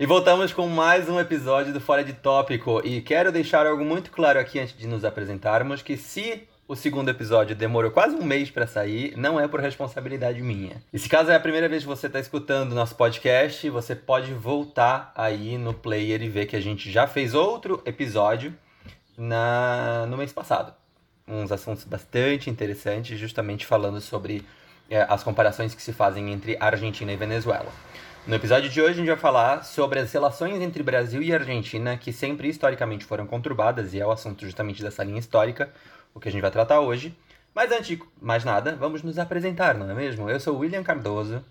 E voltamos com mais um episódio do Fora de Tópico. E quero deixar algo muito claro aqui antes de nos apresentarmos: que se o segundo episódio demorou quase um mês para sair, não é por responsabilidade minha. E se caso é a primeira vez que você está escutando nosso podcast, você pode voltar aí no player e ver que a gente já fez outro episódio na no mês passado. Uns assuntos bastante interessantes, justamente falando sobre é, as comparações que se fazem entre Argentina e Venezuela. No episódio de hoje a gente vai falar sobre as relações entre Brasil e Argentina, que sempre historicamente foram conturbadas, e é o assunto justamente dessa linha histórica, o que a gente vai tratar hoje. Mas antes de mais nada, vamos nos apresentar, não é mesmo? Eu sou William Cardoso.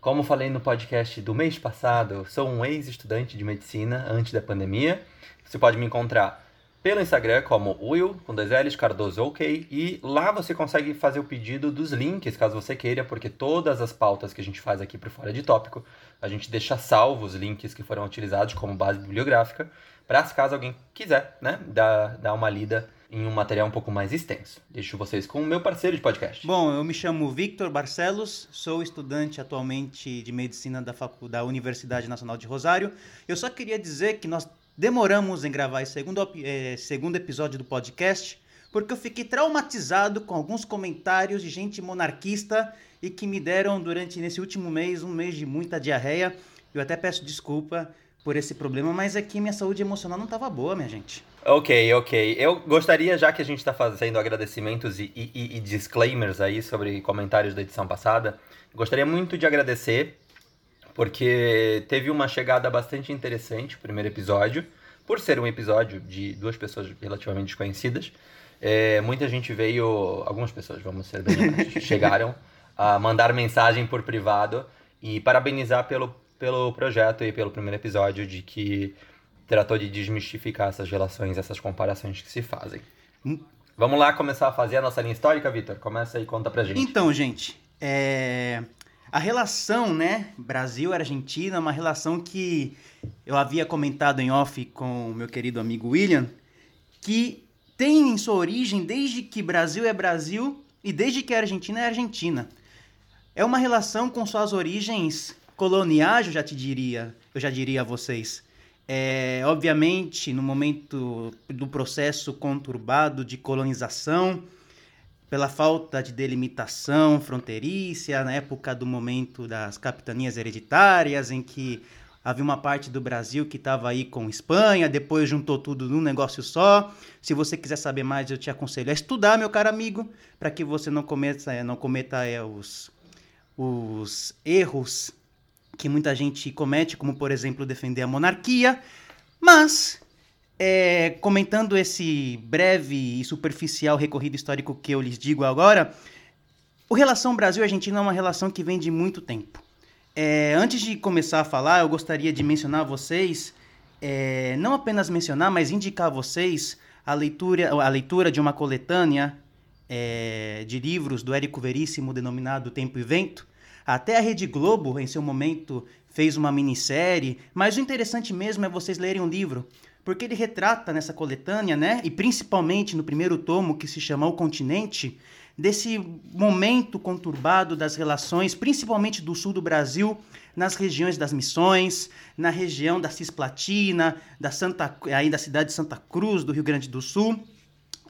Como falei no podcast do mês passado, sou um ex-estudante de medicina antes da pandemia. Você pode me encontrar pelo Instagram como Will, com dois L's, Cardoso OK, e lá você consegue fazer o pedido dos links, caso você queira, porque todas as pautas que a gente faz aqui por Fora de Tópico, a gente deixa salvos os links que foram utilizados como base bibliográfica, para caso alguém quiser, né, dar, dar uma lida em um material um pouco mais extenso. Deixo vocês com o meu parceiro de podcast. Bom, eu me chamo Victor Barcelos, sou estudante atualmente de medicina da, Facu da Universidade Nacional de Rosário. Eu só queria dizer que nós demoramos em gravar esse segundo, é, segundo episódio do podcast, porque eu fiquei traumatizado com alguns comentários de gente monarquista e que me deram durante nesse último mês um mês de muita diarreia. Eu até peço desculpa por esse problema, mas é que minha saúde emocional não estava boa, minha gente. Ok, ok. Eu gostaria, já que a gente está fazendo agradecimentos e, e, e, disclaimers aí sobre comentários da edição passada, gostaria muito de agradecer porque teve uma chegada bastante interessante, o primeiro episódio, por ser um episódio de duas pessoas relativamente desconhecidas. É, muita gente veio, algumas pessoas, vamos ser bem honestos, chegaram a mandar mensagem por privado e parabenizar pelo, pelo projeto e pelo primeiro episódio de que tratou de desmistificar essas relações, essas comparações que se fazem. Hum. Vamos lá começar a fazer a nossa linha histórica, Vitor? Começa aí e conta pra gente. Então, gente, é... A relação, né, Brasil-Argentina, é uma relação que eu havia comentado em off com o meu querido amigo William, que tem em sua origem desde que Brasil é Brasil e desde que a Argentina é Argentina. É uma relação com suas origens coloniais, eu já te diria, eu já diria a vocês. É, obviamente, no momento do processo conturbado de colonização, pela falta de delimitação fronteiriça, na época do momento das capitanias hereditárias, em que havia uma parte do Brasil que estava aí com Espanha, depois juntou tudo num negócio só. Se você quiser saber mais, eu te aconselho a estudar, meu caro amigo, para que você não cometa, não cometa é, os, os erros que muita gente comete, como por exemplo defender a monarquia. Mas é, comentando esse breve e superficial recorrido histórico que eu lhes digo agora, o relação Brasil-Argentina é uma relação que vem de muito tempo. É, antes de começar a falar, eu gostaria de mencionar a vocês, é, não apenas mencionar, mas indicar a vocês a leitura, a leitura de uma coletânea é, de livros do Érico Veríssimo denominado Tempo e Vento. Até a Rede Globo, em seu momento, fez uma minissérie, mas o interessante mesmo é vocês lerem um livro porque ele retrata nessa coletânea, né, e principalmente no primeiro tomo que se chama O Continente, desse momento conturbado das relações, principalmente do sul do Brasil, nas regiões das Missões, na região da Cisplatina, da Santa, aí da cidade de Santa Cruz, do Rio Grande do Sul.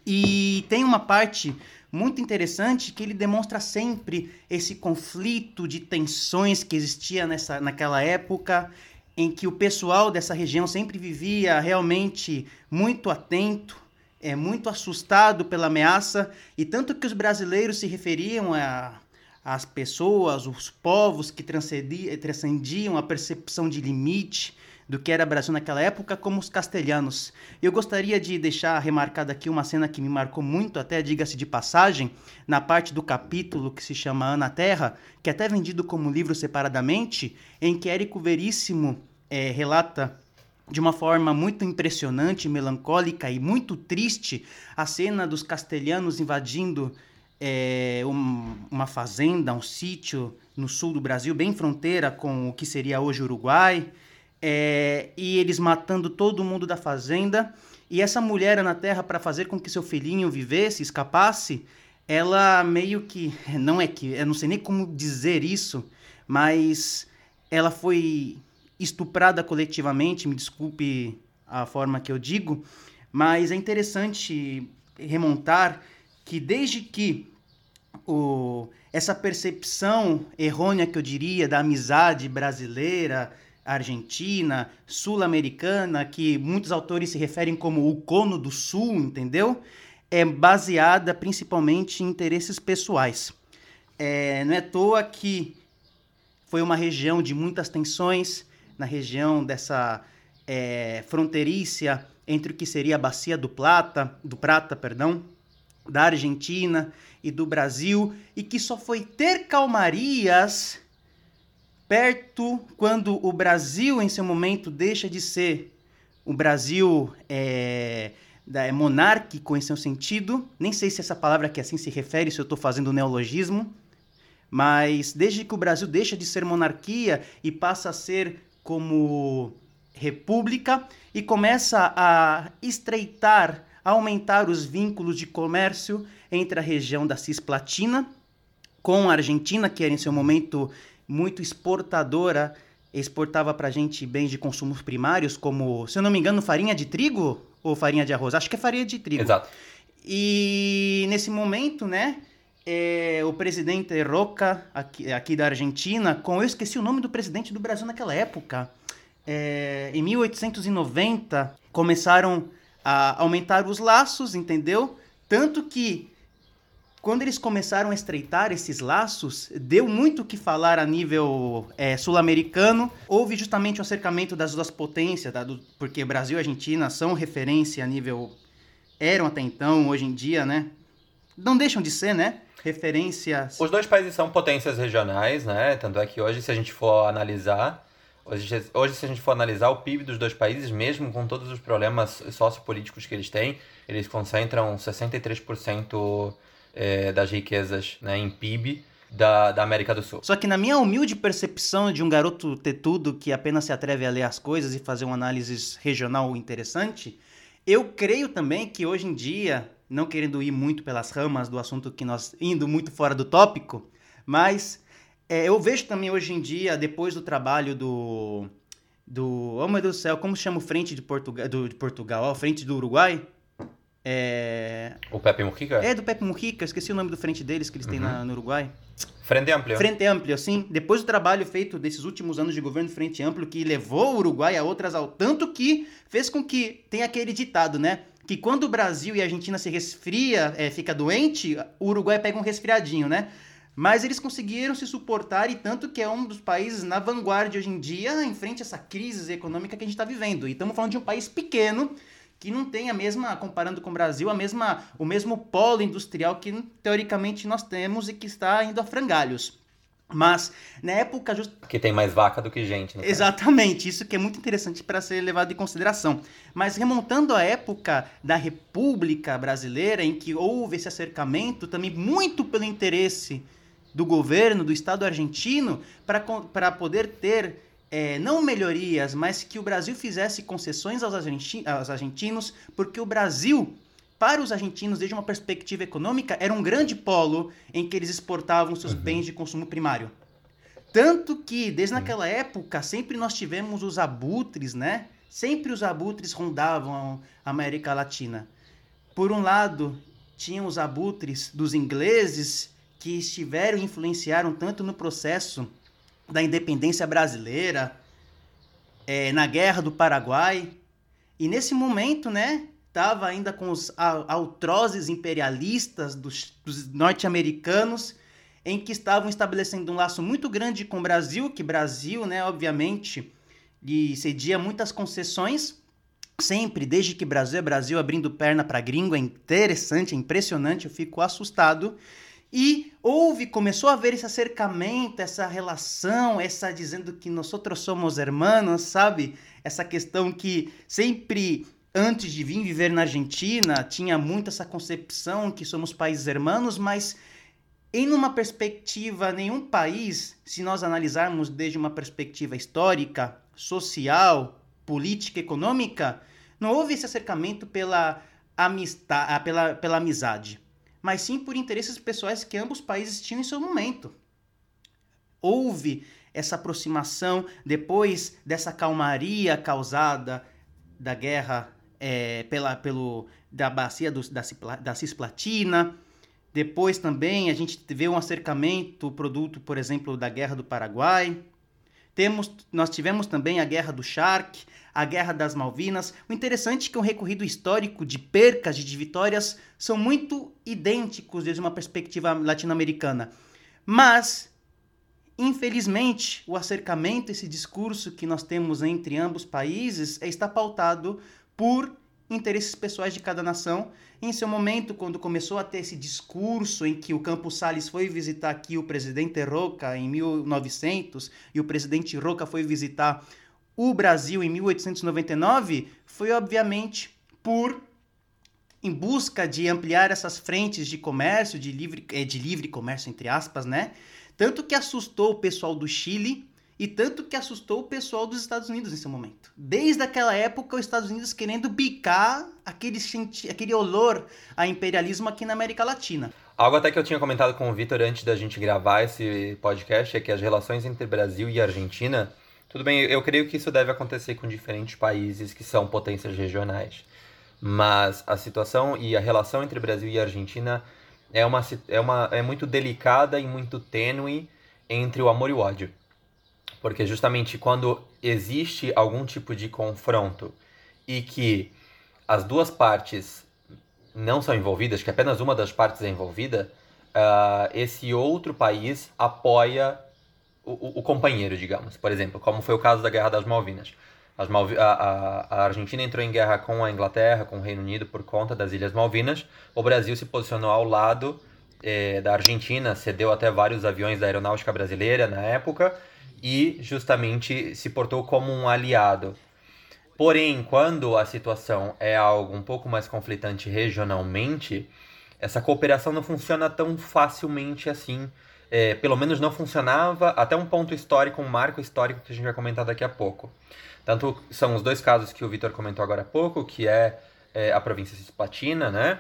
E tem uma parte muito interessante que ele demonstra sempre esse conflito de tensões que existia nessa, naquela época em que o pessoal dessa região sempre vivia realmente muito atento, é muito assustado pela ameaça, e tanto que os brasileiros se referiam a as pessoas, os povos que transcendiam a percepção de limite do que era Brasil naquela época, como os castelhanos. Eu gostaria de deixar remarcada aqui uma cena que me marcou muito, até diga-se de passagem, na parte do capítulo que se chama Ana Terra, que é até vendido como livro separadamente, em que Érico Veríssimo é, relata de uma forma muito impressionante, melancólica e muito triste a cena dos castelhanos invadindo é, um, uma fazenda, um sítio no sul do Brasil, bem fronteira com o que seria hoje Uruguai, é, e eles matando todo mundo da fazenda. E essa mulher na terra, para fazer com que seu filhinho vivesse, escapasse, ela meio que. Não é que. Eu não sei nem como dizer isso, mas ela foi estuprada coletivamente, me desculpe a forma que eu digo, mas é interessante remontar que desde que o, essa percepção errônea que eu diria da amizade brasileira, argentina, sul-americana, que muitos autores se referem como o cono do sul, entendeu? É baseada principalmente em interesses pessoais. É, não é à toa que foi uma região de muitas tensões, na região dessa é, fronteiriça entre o que seria a bacia do Plata, do Prata, perdão, da Argentina e do Brasil, e que só foi ter calmarias perto quando o Brasil, em seu momento, deixa de ser o Brasil é, é monárquico em seu sentido. Nem sei se essa palavra que assim se refere, se eu estou fazendo neologismo, mas desde que o Brasil deixa de ser monarquia e passa a ser como república e começa a estreitar, aumentar os vínculos de comércio entre a região da Cisplatina com a Argentina, que era em seu momento muito exportadora, exportava para a gente bens de consumos primários, como, se eu não me engano, farinha de trigo ou farinha de arroz? Acho que é farinha de trigo. Exato. E nesse momento, né, é, o presidente Roca, aqui, aqui, da Argentina, com eu esqueci o nome do presidente do Brasil naquela época. É, em 1890 começaram a aumentar os laços, entendeu? Tanto que quando eles começaram a estreitar esses laços, deu muito o que falar a nível é, sul-americano. Houve justamente o acercamento das duas potências, tá? Do, porque Brasil e Argentina são referência a nível. eram até então, hoje em dia, né? Não deixam de ser, né? referências. Os dois países são potências regionais, né? Tanto é que hoje, se a gente for analisar, hoje, hoje se a gente for analisar o PIB dos dois países, mesmo com todos os problemas sociopolíticos que eles têm, eles concentram 63% é, das riquezas né, em PIB. Da, da América do Sul. Só que na minha humilde percepção de um garoto ter tudo que apenas se atreve a ler as coisas e fazer uma análise regional interessante, eu creio também que hoje em dia não querendo ir muito pelas ramas do assunto que nós indo muito fora do tópico, mas é, eu vejo também hoje em dia, depois do trabalho do do oh meu Deus do céu, como chama o frente de Portugal, do, de Portugal, ó, frente do Uruguai? É... O Pepe Mujica? É, do Pepe Mujica, esqueci o nome do frente deles que eles têm na, uhum. no Uruguai. Frente Amplo. Frente Amplo, assim. Depois do trabalho feito desses últimos anos de governo Frente Amplo, que levou o Uruguai a outras ao tanto que fez com que tenha aquele ditado, né? que quando o Brasil e a Argentina se resfria, é, fica doente, o Uruguai pega um resfriadinho, né? Mas eles conseguiram se suportar e tanto que é um dos países na vanguarda hoje em dia em frente a essa crise econômica que a gente está vivendo. E estamos falando de um país pequeno que não tem a mesma, comparando com o Brasil, a mesma, o mesmo polo industrial que teoricamente nós temos e que está indo a frangalhos. Mas na época just... que tem mais vaca do que gente. Exatamente, caso. isso que é muito interessante para ser levado em consideração. Mas remontando à época da República Brasileira, em que houve esse acercamento, também muito pelo interesse do governo, do Estado argentino, para poder ter é, não melhorias, mas que o Brasil fizesse concessões aos, argentinos, porque o Brasil para os argentinos, desde uma perspectiva econômica, era um grande polo em que eles exportavam seus uhum. bens de consumo primário. Tanto que, desde uhum. naquela época, sempre nós tivemos os abutres, né? Sempre os abutres rondavam a América Latina. Por um lado, tinham os abutres dos ingleses que estiveram e influenciaram tanto no processo da independência brasileira, é, na Guerra do Paraguai. E nesse momento, né, estava ainda com os altrozes imperialistas dos, dos norte-americanos, em que estavam estabelecendo um laço muito grande com o Brasil, que Brasil, né, obviamente, lhe cedia muitas concessões, sempre, desde que Brasil é Brasil, abrindo perna para gringo, é interessante, é impressionante, eu fico assustado. E houve, começou a haver esse acercamento, essa relação, essa dizendo que nós outros somos hermanos, sabe? Essa questão que sempre antes de vir viver na Argentina, tinha muito essa concepção que somos países hermanos, mas em uma perspectiva, nenhum país, se nós analisarmos desde uma perspectiva histórica, social, política, econômica, não houve esse acercamento pela, amistade, pela, pela amizade, mas sim por interesses pessoais que ambos países tinham em seu momento. Houve essa aproximação depois dessa calmaria causada da guerra é, pela, pelo, da bacia do, da, da Cisplatina. Depois também a gente vê um acercamento produto, por exemplo, da Guerra do Paraguai. Temos, nós tivemos também a Guerra do Shark, a Guerra das Malvinas. O interessante é que o recorrido histórico de percas e de vitórias são muito idênticos desde uma perspectiva latino-americana. Mas, infelizmente, o acercamento, esse discurso que nós temos entre ambos países, está pautado por interesses pessoais de cada nação. Em seu momento, quando começou a ter esse discurso em que o Campos Salles foi visitar aqui o presidente Roca em 1900 e o presidente Roca foi visitar o Brasil em 1899, foi obviamente por em busca de ampliar essas frentes de comércio, de livre, eh, de livre comércio entre aspas, né? Tanto que assustou o pessoal do Chile e tanto que assustou o pessoal dos Estados Unidos nesse momento. Desde aquela época, os Estados Unidos querendo bicar aquele, aquele olor a imperialismo aqui na América Latina. Algo até que eu tinha comentado com o Vitor antes da gente gravar esse podcast é que as relações entre Brasil e Argentina, tudo bem, eu creio que isso deve acontecer com diferentes países que são potências regionais. Mas a situação e a relação entre Brasil e Argentina é, uma, é, uma, é muito delicada e muito tênue entre o amor e o ódio. Porque justamente quando existe algum tipo de confronto e que as duas partes não são envolvidas, que apenas uma das partes é envolvida, uh, esse outro país apoia o, o, companheiro, digamos. Por exemplo, como foi o caso da Guerra das Malvinas. Malvi a, a, a, Argentina entrou em guerra com a Inglaterra, com o Reino Unido por conta das Ilhas Malvinas. O Brasil se posicionou ao lado eh, da Argentina, cedeu até vários aviões da aeronáutica brasileira na época e justamente se portou como um aliado. Porém, quando a situação é algo um pouco mais conflitante regionalmente, essa cooperação não funciona tão facilmente assim. É, pelo menos não funcionava até um ponto histórico, um marco histórico que a gente vai comentar daqui a pouco. Tanto são os dois casos que o Vitor comentou agora há pouco, que é, é a província Cisplatina, né?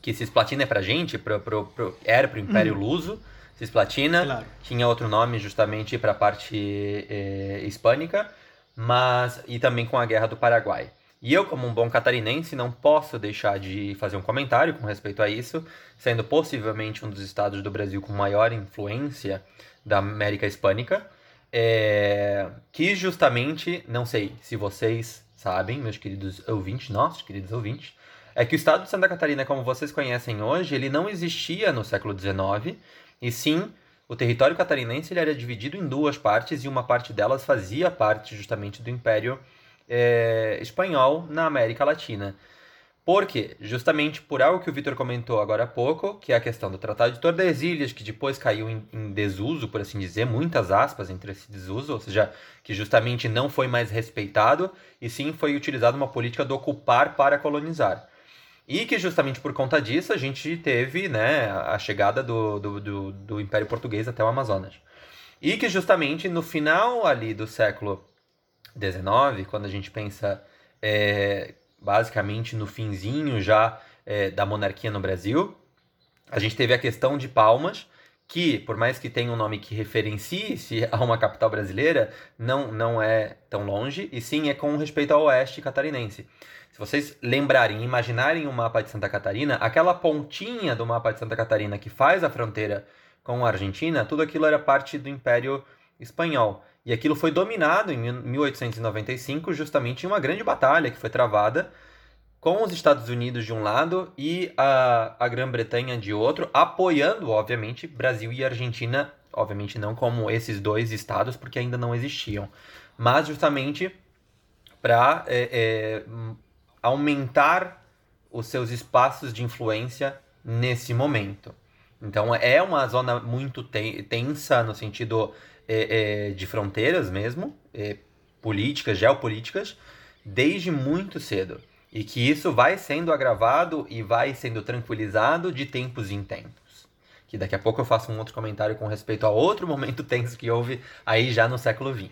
Que Cisplatina é pra gente, pro, pro, pro, era pro Império hum. Luso, Cisplatina, claro. tinha outro nome justamente para a parte eh, hispânica, mas e também com a Guerra do Paraguai. E eu, como um bom catarinense, não posso deixar de fazer um comentário com respeito a isso, sendo possivelmente um dos estados do Brasil com maior influência da América Hispânica, é, que justamente, não sei se vocês sabem, meus queridos ouvintes, nossos queridos ouvintes, é que o estado de Santa Catarina, como vocês conhecem hoje, ele não existia no século XIX, e sim, o território catarinense ele era dividido em duas partes e uma parte delas fazia parte justamente do Império é, Espanhol na América Latina. Por quê? Justamente por algo que o Vitor comentou agora há pouco, que é a questão do Tratado de Tordesilhas, que depois caiu em, em, desuso, por assim dizer, muitas aspas entre esse desuso, ou seja, que justamente não foi mais respeitado, e sim foi utilizada uma política do ocupar para colonizar. E que justamente por conta disso a gente teve né, a chegada do, do, do, do Império Português até o Amazonas. E que justamente no final ali do século XIX, quando a gente pensa é, basicamente no finzinho já é, da monarquia no Brasil, a gente teve a questão de Palmas, que, por mais que tenha um nome que referencie-se a uma capital brasileira, não, não é tão longe, e sim é com respeito ao oeste catarinense. Se vocês lembrarem, imaginarem o mapa de Santa Catarina, aquela pontinha do mapa de Santa Catarina que faz a fronteira com a Argentina, tudo aquilo era parte do Império Espanhol. E aquilo foi dominado em 1895 justamente em uma grande batalha que foi travada com os Estados Unidos de um lado e a, a Grã-Bretanha de outro, apoiando, obviamente, Brasil e Argentina, obviamente não como esses dois estados, porque ainda não existiam, mas justamente para é, é, aumentar os seus espaços de influência nesse momento. Então é uma zona muito tensa no sentido é, é, de fronteiras mesmo, é, políticas, geopolíticas, desde muito cedo. E que isso vai sendo agravado e vai sendo tranquilizado de tempos em tempos. Que daqui a pouco eu faço um outro comentário com respeito a outro momento tenso que houve aí já no século XX.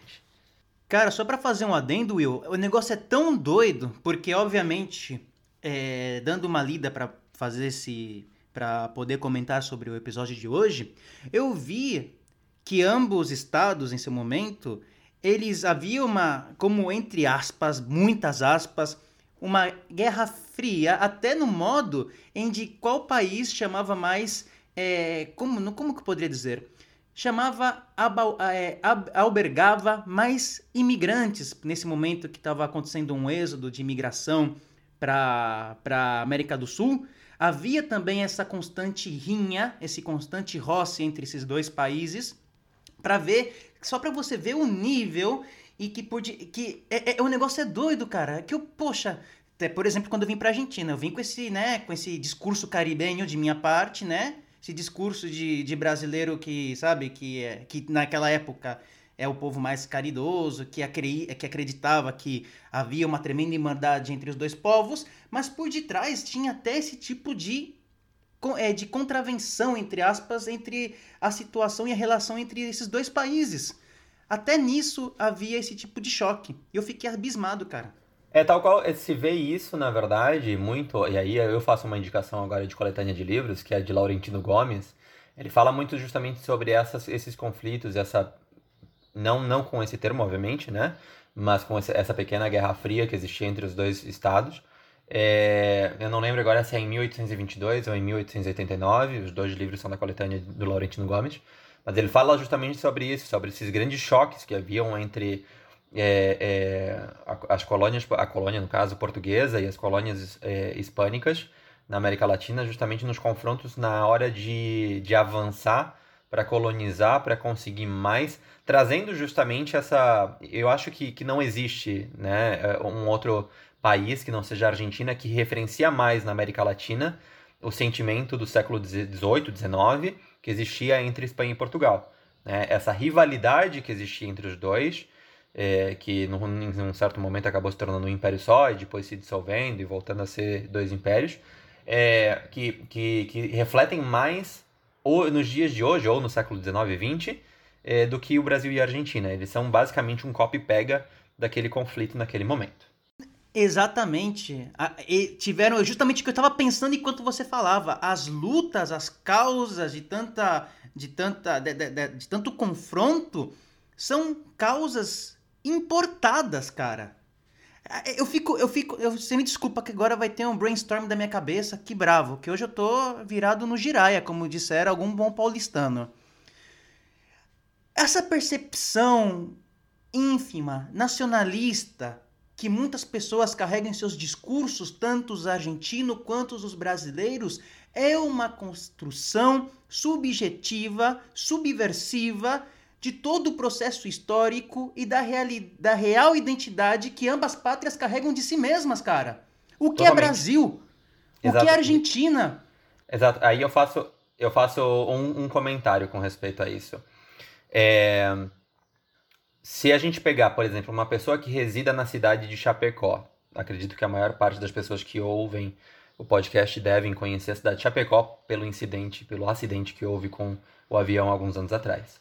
Cara, só para fazer um adendo, Will, o negócio é tão doido, porque obviamente, é, dando uma lida para fazer esse. para poder comentar sobre o episódio de hoje, eu vi que ambos estados, em seu momento, eles havia uma, como entre aspas, muitas aspas, uma guerra fria, até no modo em de qual país chamava mais, é, como, como que eu poderia dizer? Chamava, é, albergava mais imigrantes nesse momento que estava acontecendo um êxodo de imigração para a América do Sul. Havia também essa constante rinha, esse constante roce entre esses dois países, para ver, só para você ver o nível e que pode, que é, é, o negócio é doido, cara. Que eu, poxa, até, por exemplo, quando eu vim para Argentina, eu vim com esse, né, com esse discurso caribenho de minha parte, né? Esse discurso de, de brasileiro que, sabe, que, é, que naquela época é o povo mais caridoso, que, acri, que acreditava que havia uma tremenda irmandade entre os dois povos, mas por detrás tinha até esse tipo de é, de contravenção, entre aspas, entre a situação e a relação entre esses dois países. Até nisso havia esse tipo de choque. E eu fiquei abismado, cara. É tal qual se vê isso, na verdade, muito. E aí eu faço uma indicação agora de coletânea de livros, que é de Laurentino Gomes. Ele fala muito justamente sobre essas, esses conflitos, essa. Não, não com esse termo, obviamente, né? Mas com essa pequena guerra fria que existia entre os dois estados. É, eu não lembro agora se é em 1822 ou em 1889, os dois livros são da coletânea do Laurentino Gomes, mas ele fala justamente sobre isso, sobre esses grandes choques que haviam entre é, é, as colônias, a colônia, no caso, portuguesa e as colônias é, hispânicas na América Latina, justamente nos confrontos na hora de, de avançar para colonizar, para conseguir mais, trazendo justamente essa. Eu acho que, que não existe né, um outro país que não seja a Argentina que referencia mais na América Latina o sentimento do século XVIII, XIX, que existia entre Espanha e Portugal. Né? Essa rivalidade que existia entre os dois, é, que num, em um certo momento acabou se tornando um império só e depois se dissolvendo e voltando a ser dois impérios, é, que, que, que refletem mais ou nos dias de hoje, ou no século XIX e XX, é, do que o Brasil e a Argentina. Eles são basicamente um copy-pega daquele conflito naquele momento. Exatamente. Tiveram justamente o que eu estava pensando enquanto você falava. As lutas, as causas de tanta, de tanta, de, de, de, de tanto confronto são causas importadas, cara. Eu fico, eu fico, eu, você me desculpa que agora vai ter um brainstorm da minha cabeça, que bravo, que hoje eu tô virado no giraia, como disseram algum bom paulistano. Essa percepção ínfima, nacionalista, que muitas pessoas carregam em seus discursos, tanto os argentinos quanto os brasileiros, é uma construção subjetiva, subversiva de todo o processo histórico e da, reali da real identidade que ambas pátrias carregam de si mesmas, cara. O que é Totalmente. é Brasil? Exato. O que é Argentina? Exato. Aí eu faço, eu faço um, um comentário com respeito a isso. É se a gente pegar, por exemplo, uma pessoa que resida na cidade de Chapecó, acredito que a maior parte das pessoas que ouvem o podcast devem conhecer a cidade de Chapecó pelo incidente, pelo acidente que houve com o avião alguns anos atrás.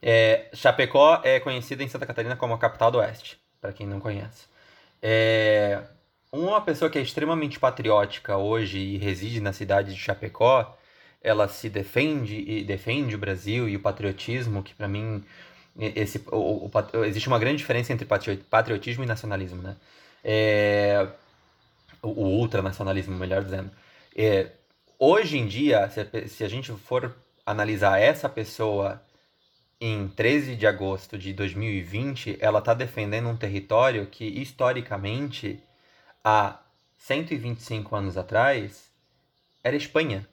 É, Chapecó é conhecida em Santa Catarina como a capital do Oeste, para quem não conhece. É, uma pessoa que é extremamente patriótica hoje e reside na cidade de Chapecó, ela se defende e defende o Brasil e o patriotismo, que para mim esse, o, o, existe uma grande diferença entre patriotismo e nacionalismo, né? É, o, o ultranacionalismo, melhor dizendo. É, hoje em dia, se, se a gente for analisar essa pessoa em 13 de agosto de 2020, ela está defendendo um território que, historicamente, há 125 anos atrás, era Espanha.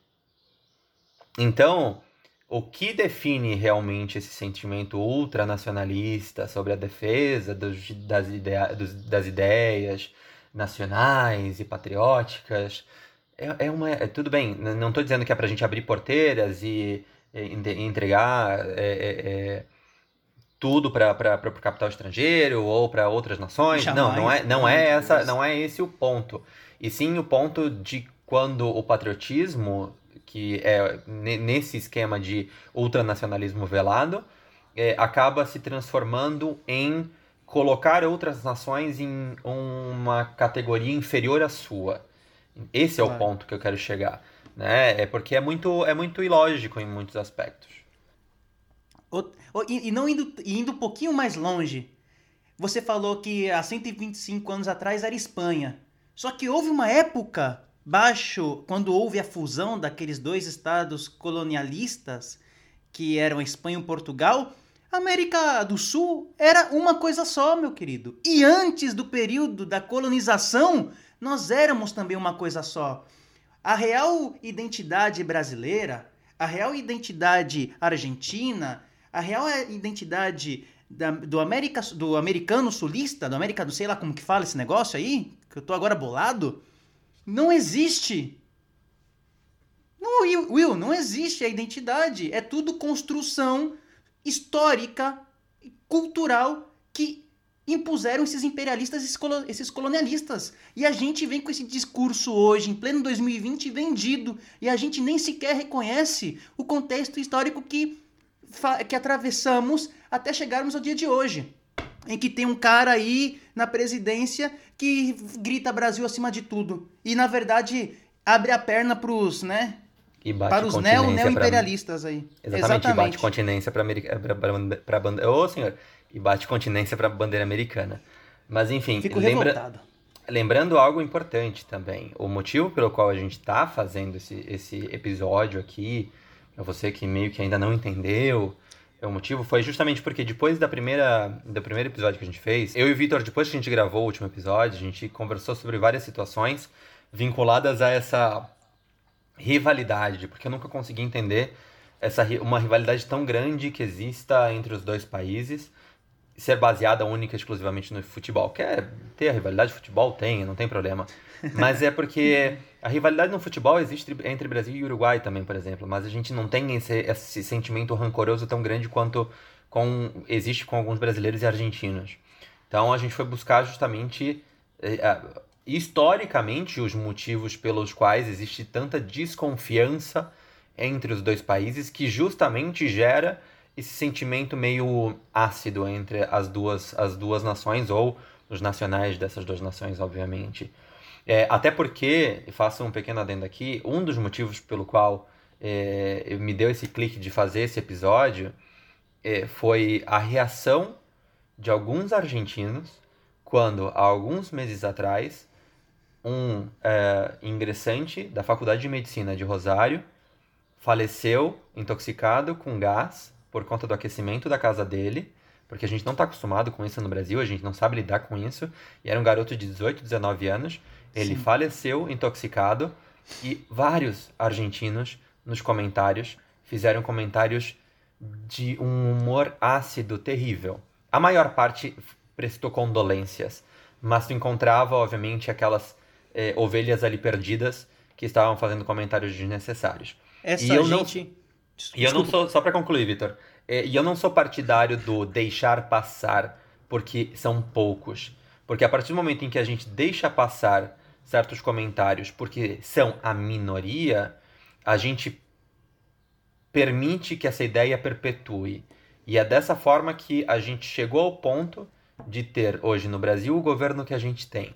Então, o que define realmente esse sentimento ultranacionalista sobre a defesa dos, das, idea, dos, das ideias nacionais e patrióticas? É, é uma é, tudo bem não estou dizendo que é para a gente abrir porteiras e, e entregar é, é, é tudo para o capital estrangeiro ou para outras nações. Jamais. não não é não é essa não é esse o ponto. E sim o ponto de quando o patriotismo que é nesse esquema de ultranacionalismo velado, é, acaba se transformando em colocar outras nações em uma categoria inferior à sua. Esse é o ponto que eu quero chegar, né? É porque é muito é muito ilógico em muitos aspectos. E não indo, indo um pouquinho mais longe, você falou que há 125 anos atrás era Espanha. Só que houve uma época baixo, quando houve a fusão daqueles dois estados colonialistas, que eram Espanha e Portugal, a América do Sul era uma coisa só, meu querido. E antes do período da colonização, nós éramos também uma coisa só. A real identidade brasileira, a real identidade argentina, a real identidade da, do, América, do americano sulista, do América do sei lá como que fala esse negócio aí, que eu tô agora bolado, não existe. Não, Will, não existe a identidade. É tudo construção histórica, cultural que impuseram esses imperialistas, esses colonialistas. E a gente vem com esse discurso hoje, em pleno 2020, vendido. E a gente nem sequer reconhece o contexto histórico que, que atravessamos até chegarmos ao dia de hoje. Em que tem um cara aí na presidência que grita Brasil acima de tudo. E, na verdade, abre a perna pros, né? para os neo, neo-imperialistas aí. Exatamente, Exatamente, e bate continência para a bandeira. Ô, senhor, e bate continência para a bandeira americana. Mas, enfim, Fico lembra... revoltado. lembrando algo importante também. O motivo pelo qual a gente está fazendo esse, esse episódio aqui, para você que meio que ainda não entendeu, o motivo foi justamente porque depois da primeira, do primeiro episódio que a gente fez, eu e o Vitor, depois que a gente gravou o último episódio, a gente conversou sobre várias situações vinculadas a essa rivalidade, porque eu nunca consegui entender essa uma rivalidade tão grande que exista entre os dois países ser baseada única e exclusivamente no futebol. Quer ter a rivalidade de futebol? Tem, não tem problema. Mas é porque a rivalidade no futebol existe entre Brasil e Uruguai também, por exemplo. Mas a gente não tem esse, esse sentimento rancoroso tão grande quanto com, existe com alguns brasileiros e argentinos. Então a gente foi buscar justamente é, historicamente os motivos pelos quais existe tanta desconfiança entre os dois países que justamente gera esse sentimento meio ácido entre as duas, as duas nações ou os nacionais dessas duas nações, obviamente. É, até porque, faço um pequeno adendo aqui, um dos motivos pelo qual é, me deu esse clique de fazer esse episódio é, foi a reação de alguns argentinos quando, há alguns meses atrás, um é, ingressante da Faculdade de Medicina de Rosário faleceu intoxicado com gás por conta do aquecimento da casa dele, porque a gente não está acostumado com isso no Brasil, a gente não sabe lidar com isso. E era um garoto de 18, 19 anos. Ele Sim. faleceu intoxicado e vários argentinos nos comentários fizeram comentários de um humor ácido terrível. A maior parte prestou condolências, mas tu encontrava, obviamente, aquelas é, ovelhas ali perdidas que estavam fazendo comentários desnecessários. Essa e eu gente... Não... E eu não sou, só para concluir, Vitor, é, e eu não sou partidário do deixar passar porque são poucos. Porque a partir do momento em que a gente deixa passar certos comentários porque são a minoria, a gente permite que essa ideia perpetue. E é dessa forma que a gente chegou ao ponto de ter hoje no Brasil o governo que a gente tem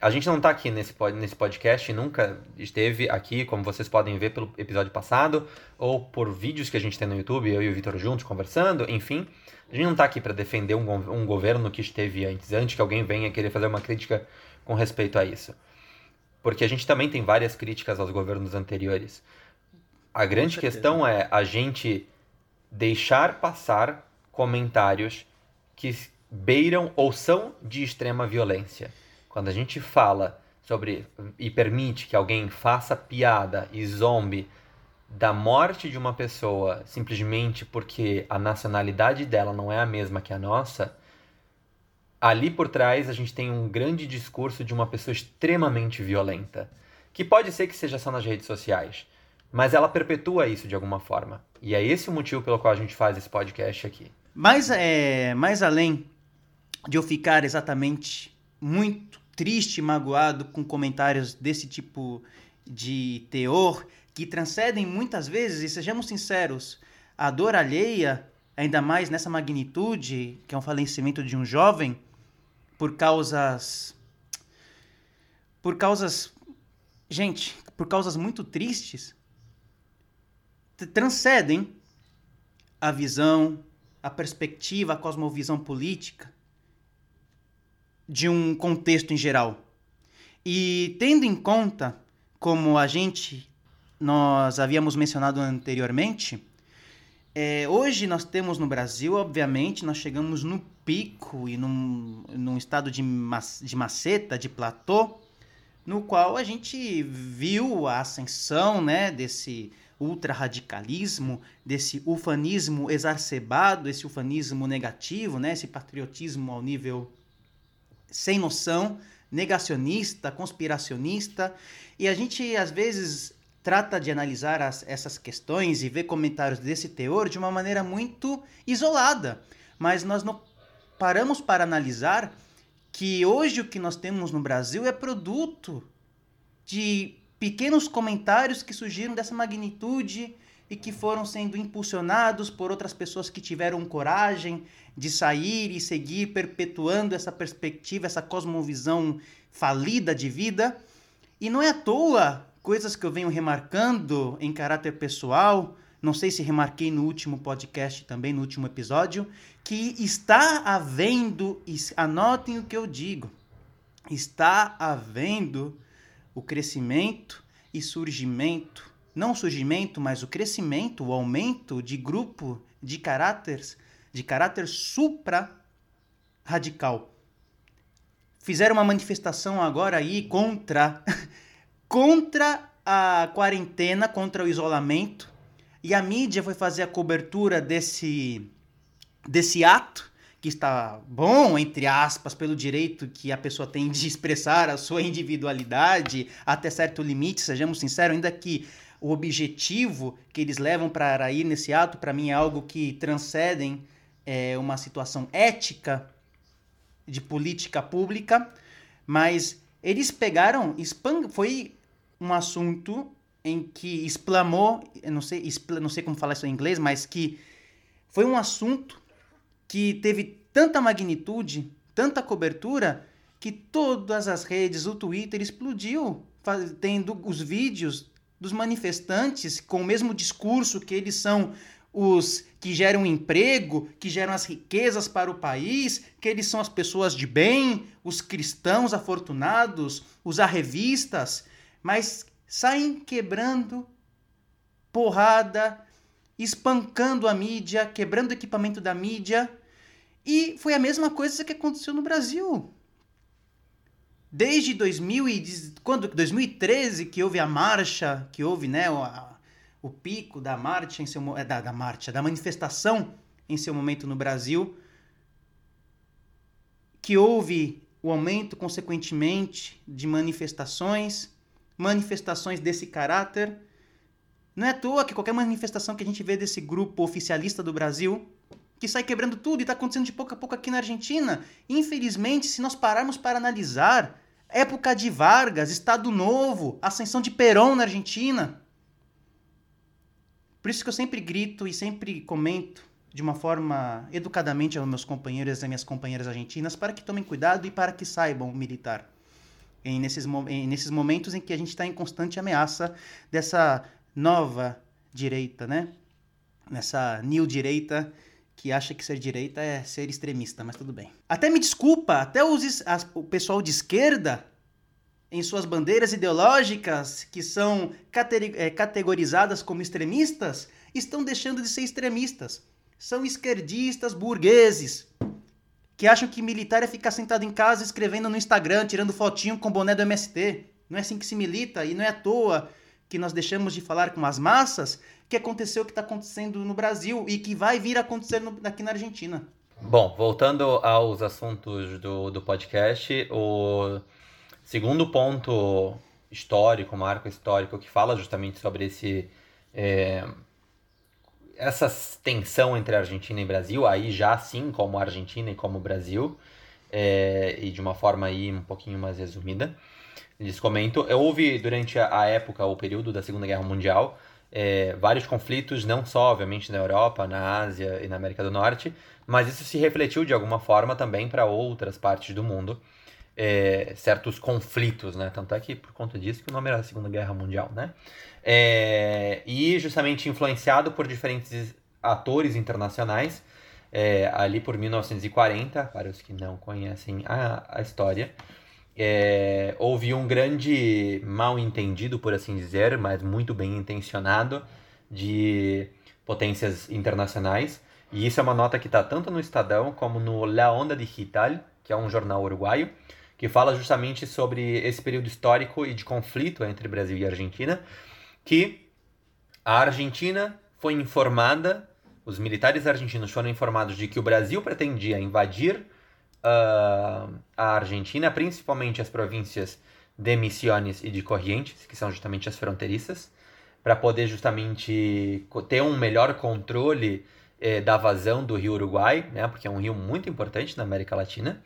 a gente não está aqui nesse, nesse podcast, nunca esteve aqui, como vocês podem ver pelo episódio passado, ou por vídeos que a gente tem no YouTube, eu e o Vitor juntos conversando, enfim. A gente não está aqui para defender um, um, governo que esteve antes, antes que alguém venha querer fazer uma crítica com respeito a isso. Porque a gente também tem várias críticas aos governos anteriores. A grande questão é a gente deixar passar comentários que beiram ou são de extrema violência. Quando a gente fala sobre e permite que alguém faça piada e zombe da morte de uma pessoa simplesmente porque a nacionalidade dela não é a mesma que a nossa, ali por trás a gente tem um grande discurso de uma pessoa extremamente violenta, que pode ser que seja só nas redes sociais, mas ela perpetua isso de alguma forma. E é esse o motivo pelo qual a gente faz esse podcast aqui. Mas é, mais além de eu ficar exatamente muito triste, magoado com comentários desse tipo de teor que transcendem muitas vezes, e sejamos sinceros, a dor alheia, ainda mais nessa magnitude, que é um falecimento de um jovem, por causas. Por causas. Gente, por causas muito tristes, transcendem a visão, a perspectiva, a cosmovisão política de um contexto em geral. E tendo em conta, como a gente, nós havíamos mencionado anteriormente, é, hoje nós temos no Brasil, obviamente, nós chegamos no pico e num, num estado de, de maceta, de platô, no qual a gente viu a ascensão né, desse ultrarradicalismo, desse ufanismo exacerbado, esse ufanismo negativo, né, esse patriotismo ao nível sem noção, negacionista, conspiracionista, e a gente às vezes trata de analisar as, essas questões e ver comentários desse teor de uma maneira muito isolada, mas nós não paramos para analisar que hoje o que nós temos no Brasil é produto de pequenos comentários que surgiram dessa magnitude e que foram sendo impulsionados por outras pessoas que tiveram coragem de sair e seguir perpetuando essa perspectiva, essa cosmovisão falida de vida. E não é à toa coisas que eu venho remarcando em caráter pessoal, não sei se remarquei no último podcast também, no último episódio, que está havendo, anotem o que eu digo, está havendo o crescimento e surgimento, não surgimento, mas o crescimento, o aumento de grupo de caráteres, de caráter supra radical. Fizeram uma manifestação agora aí contra contra a quarentena, contra o isolamento, e a mídia foi fazer a cobertura desse desse ato que está bom, entre aspas, pelo direito que a pessoa tem de expressar a sua individualidade até certo limite, sejamos sinceros, ainda que o objetivo que eles levam para ir nesse ato, para mim, é algo que transcendem é, uma situação ética de política pública, mas eles pegaram, foi um assunto em que explamou, não sei, não sei como falar isso em inglês, mas que foi um assunto que teve tanta magnitude, tanta cobertura, que todas as redes, o Twitter explodiu, tendo os vídeos dos manifestantes com o mesmo discurso que eles são os que geram emprego, que geram as riquezas para o país, que eles são as pessoas de bem, os cristãos afortunados, os arrevistas, mas saem quebrando porrada, espancando a mídia, quebrando o equipamento da mídia e foi a mesma coisa que aconteceu no Brasil. Desde 2000 e, quando, 2013, que houve a marcha, que houve né, o, a, o pico da marcha, em seu, é, da, da marcha, da manifestação em seu momento no Brasil, que houve o aumento, consequentemente, de manifestações, manifestações desse caráter. Não é à toa que qualquer manifestação que a gente vê desse grupo oficialista do Brasil que sai quebrando tudo e está acontecendo de pouco a pouco aqui na Argentina. Infelizmente, se nós pararmos para analisar, época de Vargas, Estado Novo, ascensão de Perón na Argentina. Por isso que eu sempre grito e sempre comento de uma forma educadamente aos meus companheiros e minhas companheiras argentinas para que tomem cuidado e para que saibam militar. Em nesses, em nesses momentos em que a gente está em constante ameaça dessa nova direita, né? Nessa new direita que acha que ser direita é ser extremista, mas tudo bem. Até me desculpa, até os, as, o pessoal de esquerda, em suas bandeiras ideológicas, que são é, categorizadas como extremistas, estão deixando de ser extremistas. São esquerdistas burgueses, que acham que militar é ficar sentado em casa escrevendo no Instagram, tirando fotinho com boné do MST. Não é assim que se milita, e não é à toa que nós deixamos de falar com as massas que aconteceu, o que está acontecendo no Brasil e que vai vir a acontecer no, aqui na Argentina. Bom, voltando aos assuntos do, do podcast, o segundo ponto histórico, marco histórico, que fala justamente sobre esse. É, essa tensão entre Argentina e Brasil, aí já sim como Argentina e como Brasil, é, e de uma forma aí um pouquinho mais resumida. Eles comentam, houve durante a época, o período da Segunda Guerra Mundial, é, vários conflitos, não só, obviamente, na Europa, na Ásia e na América do Norte, mas isso se refletiu de alguma forma também para outras partes do mundo. É, certos conflitos, né? Tanto é que por conta disso que o nome era Segunda Guerra Mundial, né? É, e justamente influenciado por diferentes atores internacionais, é, ali por 1940, para os que não conhecem a, a história. É, houve um grande mal entendido, por assim dizer, mas muito bem intencionado, de potências internacionais. E isso é uma nota que está tanto no Estadão como no La Onda Digital, que é um jornal uruguaio, que fala justamente sobre esse período histórico e de conflito entre Brasil e Argentina, que a Argentina foi informada, os militares argentinos foram informados de que o Brasil pretendia invadir uh, a Argentina, principalmente as províncias de Misiones e de Corrientes, que são justamente as fronteiriças, para poder justamente ter um melhor controle eh, da vazão do rio Uruguai, né, porque é um rio muito importante na América Latina.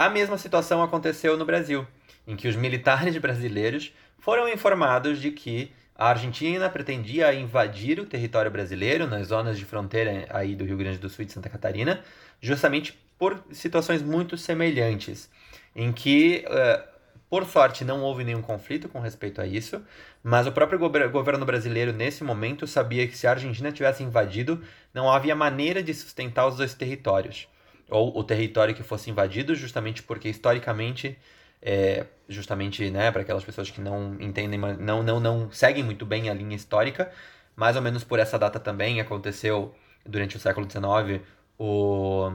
A mesma situação aconteceu no Brasil, em que os militares brasileiros foram informados de que a Argentina pretendia invadir o território brasileiro nas zonas de fronteira aí do Rio Grande do Sul e de Santa Catarina, justamente por situações muito semelhantes, em que, uh, por sorte, não houve nenhum conflito com respeito a isso, mas o próprio governo brasileiro, nesse momento, sabia que se a Argentina tivesse invadido, não havia maneira de sustentar os dois territórios. Ou o território que fosse invadido, justamente porque, historicamente, é, justamente né, para aquelas pessoas que não entendem, não, não, não seguem muito bem a linha histórica. Mais ou menos por essa data também aconteceu, durante o século XIX, o,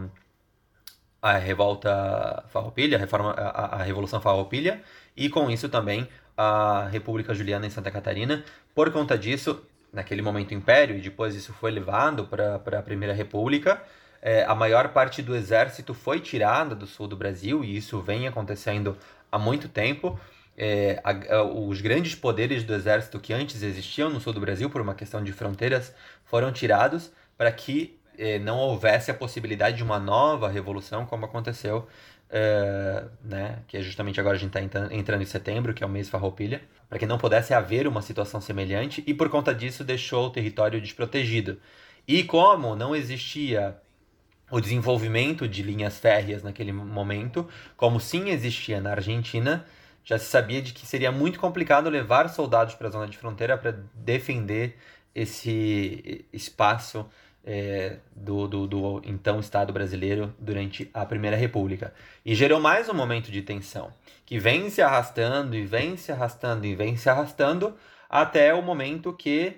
a revolta farroupilha, a, reforma, a, a Revolução Farroupilha, e com isso também a República Juliana em Santa Catarina. Por conta disso, naquele momento Império, e depois isso foi levado para a Primeira República, é, a maior parte do exército foi tirada do sul do Brasil, e isso vem acontecendo há muito tempo. É, a, a, os grandes poderes do exército que antes existiam no sul do Brasil, por uma questão de fronteiras, foram tirados para que é, não houvesse a possibilidade de uma nova revolução, como aconteceu, é, né, que é justamente agora a gente está entrando em setembro, que é o mês Farroupilha, para que não pudesse haver uma situação semelhante, e por conta disso deixou o território desprotegido. E como não existia o desenvolvimento de linhas férreas naquele momento, como sim existia na Argentina, já se sabia de que seria muito complicado levar soldados para a zona de fronteira para defender esse espaço é, do, do, do, então Estado brasileiro durante a Primeira República. E gerou mais um momento de tensão, que vem se arrastando e vem se arrastando e vem se arrastando até o momento que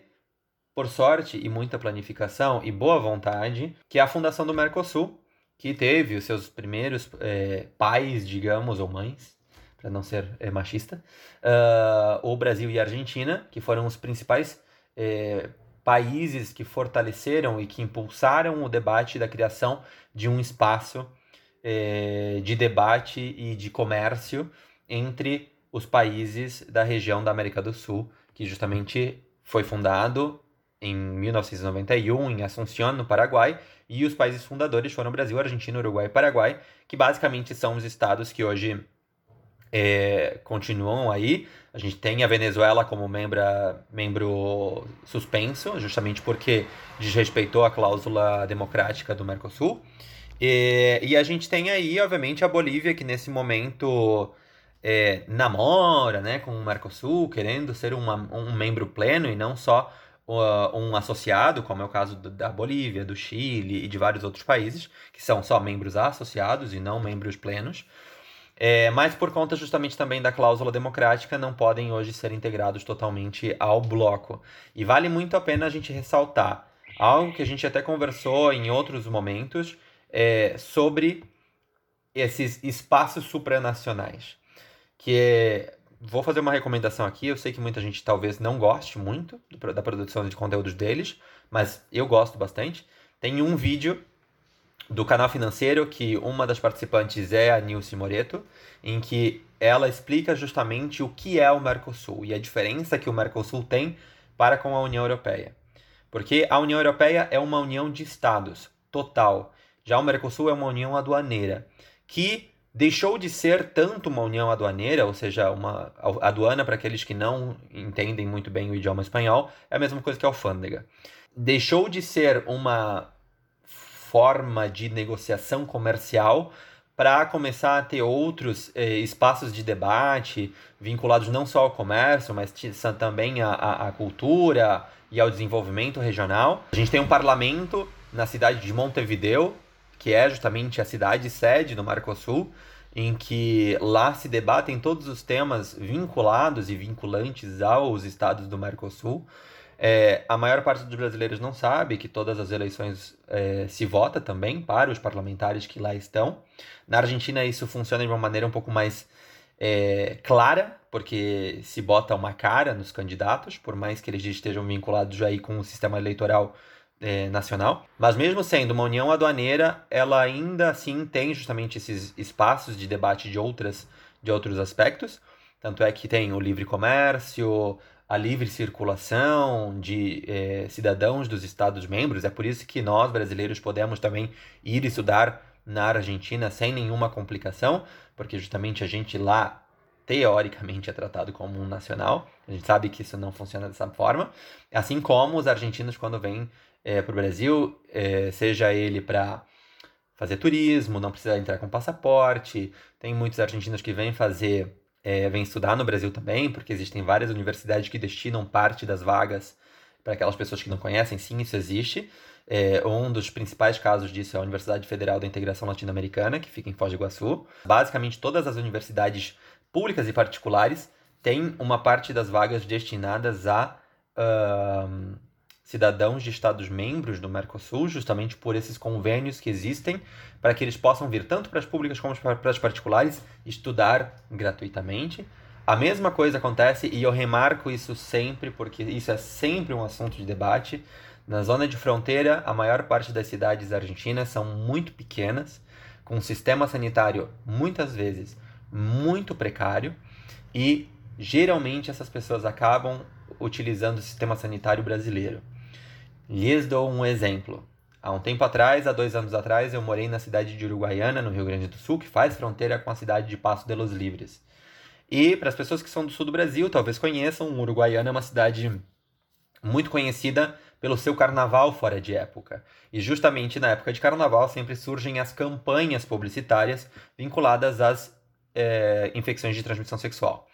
por sorte e muita planificação e boa vontade, que é a fundação do Mercosul, que teve os seus primeiros é, pais, digamos, ou mães, para não ser é, machista, uh, o Brasil e a Argentina, que foram os principais é, países que fortaleceram e que impulsaram o debate da criação de um espaço é, de debate e de comércio entre os países da região da América do Sul, que justamente foi fundado em 1991 em Assunción, no Paraguai, e os países fundadores foram Brasil, Argentina, Uruguai e Paraguai, que basicamente são os estados que hoje é, continuam aí. A gente tem a Venezuela como membro, membro suspenso, justamente porque desrespeitou a cláusula democrática do Mercosul. E, e a gente tem aí, obviamente, a Bolívia, que nesse momento é, namora né, com o Mercosul, querendo ser uma, um membro pleno e não só um associado, como é o caso da Bolívia, do Chile e de vários outros países, que são só membros associados e não membros plenos. É, mas por conta justamente também da cláusula democrática, não podem hoje ser integrados totalmente ao bloco. E vale muito a pena a gente ressaltar algo que a gente até conversou em outros momentos é, sobre esses espaços supranacionais. Que é, vou fazer uma recomendação aqui. Eu sei que muita gente talvez não goste muito da produção de conteúdos deles, mas eu gosto bastante. Tem um vídeo do canal financeiro que uma das participantes é a Nilce Moreto, em que ela explica justamente o que é o Mercosul e a diferença que o Mercosul tem para com a União Europeia. Porque a União Europeia é uma união de estados total. Já o Mercosul é uma união aduaneira que deixou de ser tanto uma união aduaneira, ou seja, uma aduana para aqueles que não entendem muito bem o idioma espanhol, é a mesma coisa que a alfândega. Deixou de ser uma forma de negociação comercial para começar a ter outros eh, espaços de debate vinculados não só ao comércio, mas também à, à cultura e ao desenvolvimento regional. A gente tem um parlamento na cidade de Montevideo, que é justamente a cidade sede do Mercosul, em que lá se debatem todos os temas vinculados e vinculantes aos estados do Mercosul. É, a maior parte dos brasileiros não sabe que todas as eleições é, se vota também para os parlamentares que lá estão. Na Argentina isso funciona de uma maneira um pouco mais é, clara, porque se bota uma cara nos candidatos, por mais que eles estejam vinculados aí com o sistema eleitoral é, nacional. Mas mesmo sendo uma união aduaneira, ela ainda assim tem justamente esses espaços de debate de outras de outros aspectos. Tanto é que tem o livre comércio, a livre circulação de é, cidadãos dos Estados-membros. É por isso que nós, brasileiros, podemos também ir estudar na Argentina sem nenhuma complicação, porque justamente a gente lá, teoricamente, é tratado como um nacional. A gente sabe que isso não funciona dessa forma. Assim como os argentinos, quando vêm é, para o Brasil, é, seja ele para fazer turismo, não precisa entrar com passaporte. Tem muitos argentinos que vêm fazer, é, vêm estudar no Brasil também, porque existem várias universidades que destinam parte das vagas para aquelas pessoas que não conhecem. Sim, isso existe. É, um dos principais casos disso é a Universidade Federal da Integração Latino-Americana, que fica em Foz do Iguaçu. Basicamente, todas as universidades públicas e particulares têm uma parte das vagas destinadas a. Uh, cidadãos de Estados-membros do Mercosul, justamente por esses convênios que existem, para que eles possam vir tanto para as públicas como para as particulares estudar gratuitamente. A mesma coisa acontece, e eu remarco isso sempre, porque isso é sempre um assunto de debate. Na zona de fronteira, a maior parte das cidades argentinas são muito pequenas, com um sistema sanitário muitas vezes muito precário, e geralmente essas pessoas acabam utilizando o sistema sanitário brasileiro. Lhes dou um exemplo. Há um tempo atrás, há dois anos atrás, eu morei na cidade de Uruguaiana, no Rio Grande do Sul, que faz fronteira com a cidade de Passo de los Livres. E para as pessoas que são do sul do Brasil, talvez conheçam, Uruguaiana é uma cidade muito conhecida pelo seu carnaval fora de época. E justamente na época de carnaval sempre surgem as campanhas publicitárias vinculadas às é, infecções de transmissão sexual.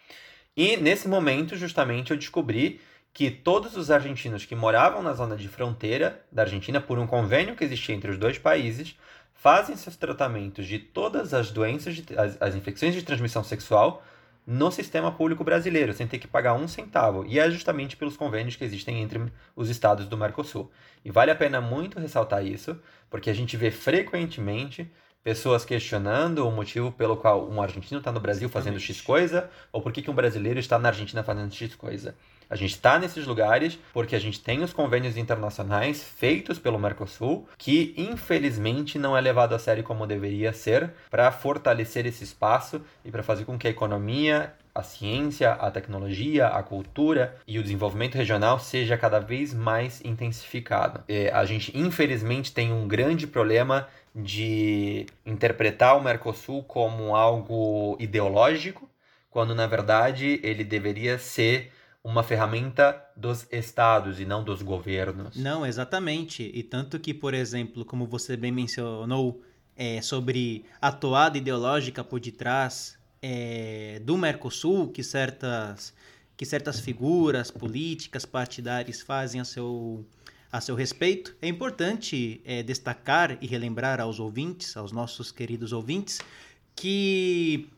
E nesse momento, justamente, eu descobri que todos os argentinos que moravam na zona de fronteira da Argentina, por um convênio que existia entre os dois países, fazem seus tratamentos de todas as doenças, de, as, as infecções de transmissão sexual no sistema público brasileiro, sem ter que pagar um centavo. E é justamente pelos convênios que existem entre os estados do Mercosul. E vale a pena muito ressaltar isso, porque a gente vê frequentemente pessoas questionando o motivo pelo qual um argentino está no Brasil fazendo X coisa, ou por que, que um brasileiro está na Argentina fazendo X coisa. A gente está nesses lugares porque a gente tem os convênios internacionais feitos pelo Mercosul, que infelizmente não é levado a sério como deveria ser, para fortalecer esse espaço e para fazer com que a economia a ciência, a tecnologia, a cultura e o desenvolvimento regional seja cada vez mais intensificado. E a gente, infelizmente, tem um grande problema de interpretar o Mercosul como algo ideológico, quando na verdade ele deveria ser uma ferramenta dos estados e não dos governos. Não, exatamente. E tanto que, por exemplo, como você bem mencionou, é, sobre a toada ideológica por detrás é, do Mercosul, que certas, que certas figuras políticas, partidárias fazem a seu, a seu respeito, é importante é, destacar e relembrar aos ouvintes, aos nossos queridos ouvintes, que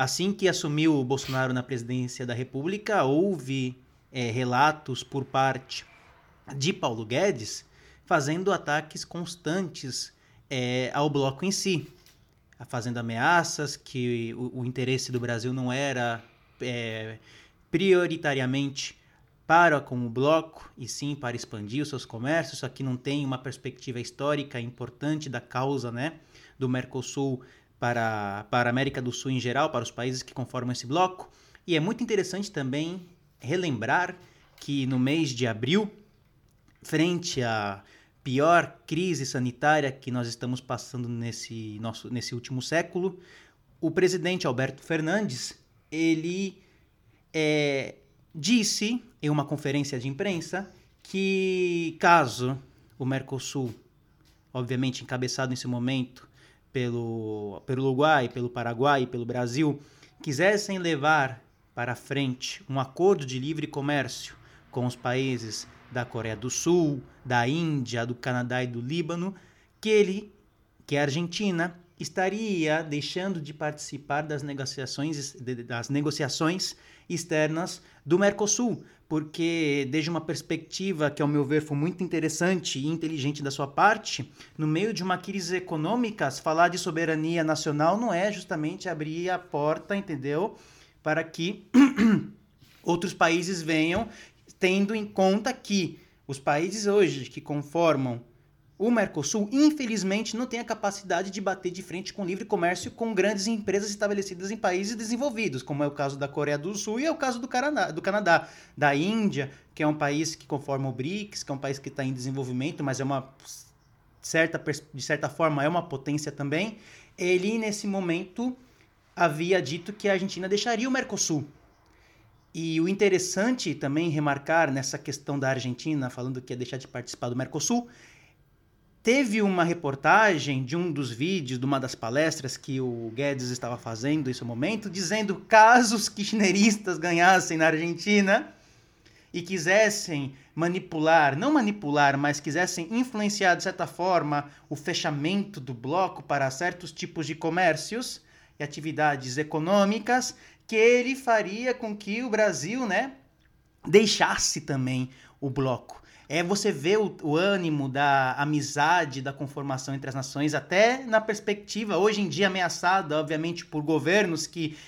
Assim que assumiu o Bolsonaro na presidência da República, houve é, relatos por parte de Paulo Guedes fazendo ataques constantes é, ao bloco em si, fazendo ameaças que o, o interesse do Brasil não era é, prioritariamente para com o bloco e sim para expandir os seus comércios. Isso aqui não tem uma perspectiva histórica importante da causa né, do Mercosul para, para a América do Sul em geral, para os países que conformam esse bloco. E é muito interessante também relembrar que no mês de abril, frente à pior crise sanitária que nós estamos passando nesse, nosso, nesse último século, o presidente Alberto Fernandes, ele é, disse em uma conferência de imprensa que caso o Mercosul, obviamente encabeçado nesse momento pelo, pelo Uruguai, pelo Paraguai pelo Brasil quisessem levar para frente um acordo de livre comércio com os países da Coreia do Sul, da Índia, do Canadá e do Líbano, que ele, que a Argentina, estaria deixando de participar das negociações, das negociações externas do Mercosul, porque desde uma perspectiva que ao meu ver foi muito interessante e inteligente da sua parte, no meio de uma crise econômica, falar de soberania nacional não é justamente abrir a porta, entendeu, para que outros países venham, tendo em conta que os países hoje que conformam o Mercosul, infelizmente, não tem a capacidade de bater de frente com livre comércio com grandes empresas estabelecidas em países desenvolvidos, como é o caso da Coreia do Sul e é o caso do Canadá, do Canadá, da Índia, que é um país que conforma o BRICS, que é um país que está em desenvolvimento, mas é uma certa de certa forma é uma potência também. Ele nesse momento havia dito que a Argentina deixaria o Mercosul. E o interessante também remarcar nessa questão da Argentina, falando que ia deixar de participar do Mercosul, Teve uma reportagem de um dos vídeos, de uma das palestras que o Guedes estava fazendo nesse momento, dizendo caso os kirchneristas ganhassem na Argentina e quisessem manipular, não manipular, mas quisessem influenciar de certa forma o fechamento do bloco para certos tipos de comércios e atividades econômicas, que ele faria com que o Brasil, né, deixasse também o bloco é você vê o, o, ânimo da amizade, da conformação entre as nações, até na perspectiva, hoje em dia ameaçada, obviamente, por governos que,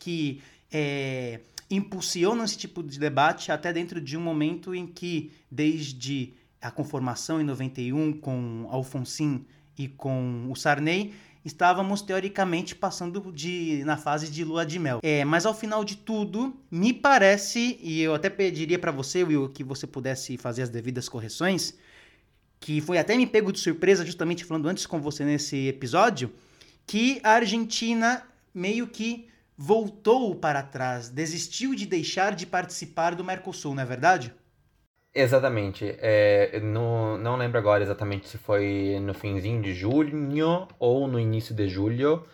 que é, impulsionam esse tipo de debate, até dentro de um momento em que, desde a conformação em 91 com Alfonsin e com o Sarney, estávamos teoricamente passando de, na fase de lua de mel. É, mas ao final de tudo, me parece, e eu até pediria para você, Will, que você pudesse fazer as devidas correções, que foi até me pego de surpresa, justamente falando antes com você nesse episódio, que a Argentina meio que voltou para trás, desistiu de deixar de participar do Mercosul, não é verdade? Exatamente. É, não, não lembro agora exatamente se foi no finzinho de junho ou no início de julho.